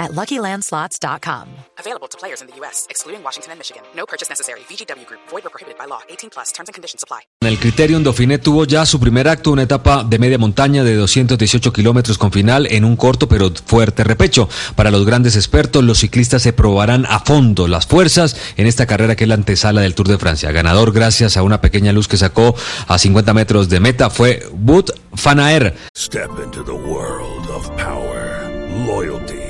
at LuckyLandSlots.com. Available to players in the U.S., excluding Washington and Michigan. No purchase necessary. VGW Group. Void or prohibited by law. 18 plus. Terms and conditions apply. En el Criterium Dauphiné tuvo ya su primer acto, una etapa de media montaña de 218 kilómetros con final en un corto pero fuerte repecho. Para los grandes expertos, los ciclistas se probarán a fondo las fuerzas en esta carrera que es la antesala del Tour de Francia. Ganador gracias a una pequeña luz que sacó a 50 metros de meta fue Wout van Aert. Step into the world of power, loyalty,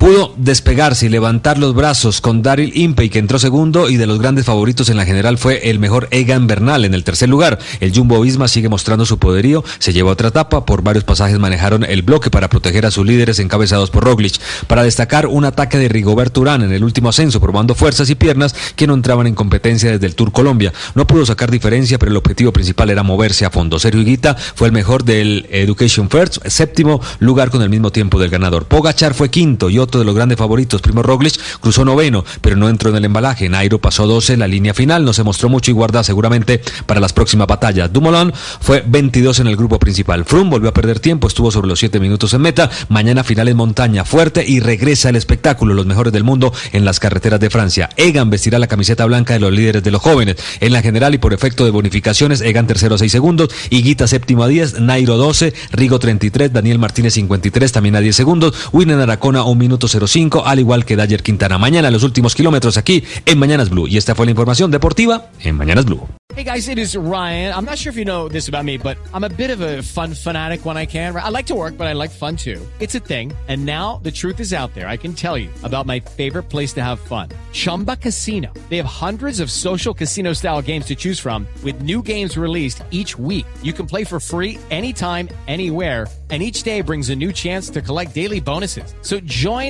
Pudo despegarse y levantar los brazos con Daryl Impey, que entró segundo y de los grandes favoritos en la general fue el mejor Egan Bernal en el tercer lugar. El Jumbo Visma sigue mostrando su poderío, se lleva otra etapa, por varios pasajes manejaron el bloque para proteger a sus líderes encabezados por Roglic. Para destacar un ataque de Rigoberto Urán en el último ascenso, probando fuerzas y piernas que no entraban en competencia desde el Tour Colombia. No pudo sacar diferencia, pero el objetivo principal era moverse a fondo. Sergio Higuita fue el mejor del Education First, séptimo lugar con el mismo tiempo del ganador. Pogachar fue quinto y otro de los grandes favoritos, Primo Roglic, cruzó noveno, pero no entró en el embalaje. Nairo pasó 12 en la línea final, no se mostró mucho y guarda seguramente para las próximas batallas. Dumoulin fue 22 en el grupo principal. Froome volvió a perder tiempo, estuvo sobre los 7 minutos en meta. Mañana final en montaña fuerte y regresa el espectáculo, los mejores del mundo en las carreteras de Francia. Egan vestirá la camiseta blanca de los líderes de los jóvenes. En la general y por efecto de bonificaciones, Egan tercero a 6 segundos, Higuita séptimo a 10, Nairo 12, Rigo 33, Daniel Martínez 53 también a 10 segundos, Winner Aracona 1 minuto 05, al igual que Dayer Quintana. Mañana los últimos kilómetros aquí en Mañanas Blue. Y esta fue la información deportiva en Mañanas Blue. Hey guys, it is Ryan. I'm not sure if you know this about me, but I'm a bit of a fun fanatic when I can. I like to work, but I like fun too. It's a thing. And now the truth is out there. I can tell you about my favorite place to have fun. Chumba Casino. They have hundreds of social casino style games to choose from with new games released each week. You can play for free anytime, anywhere and each day brings a new chance to collect daily bonuses. So join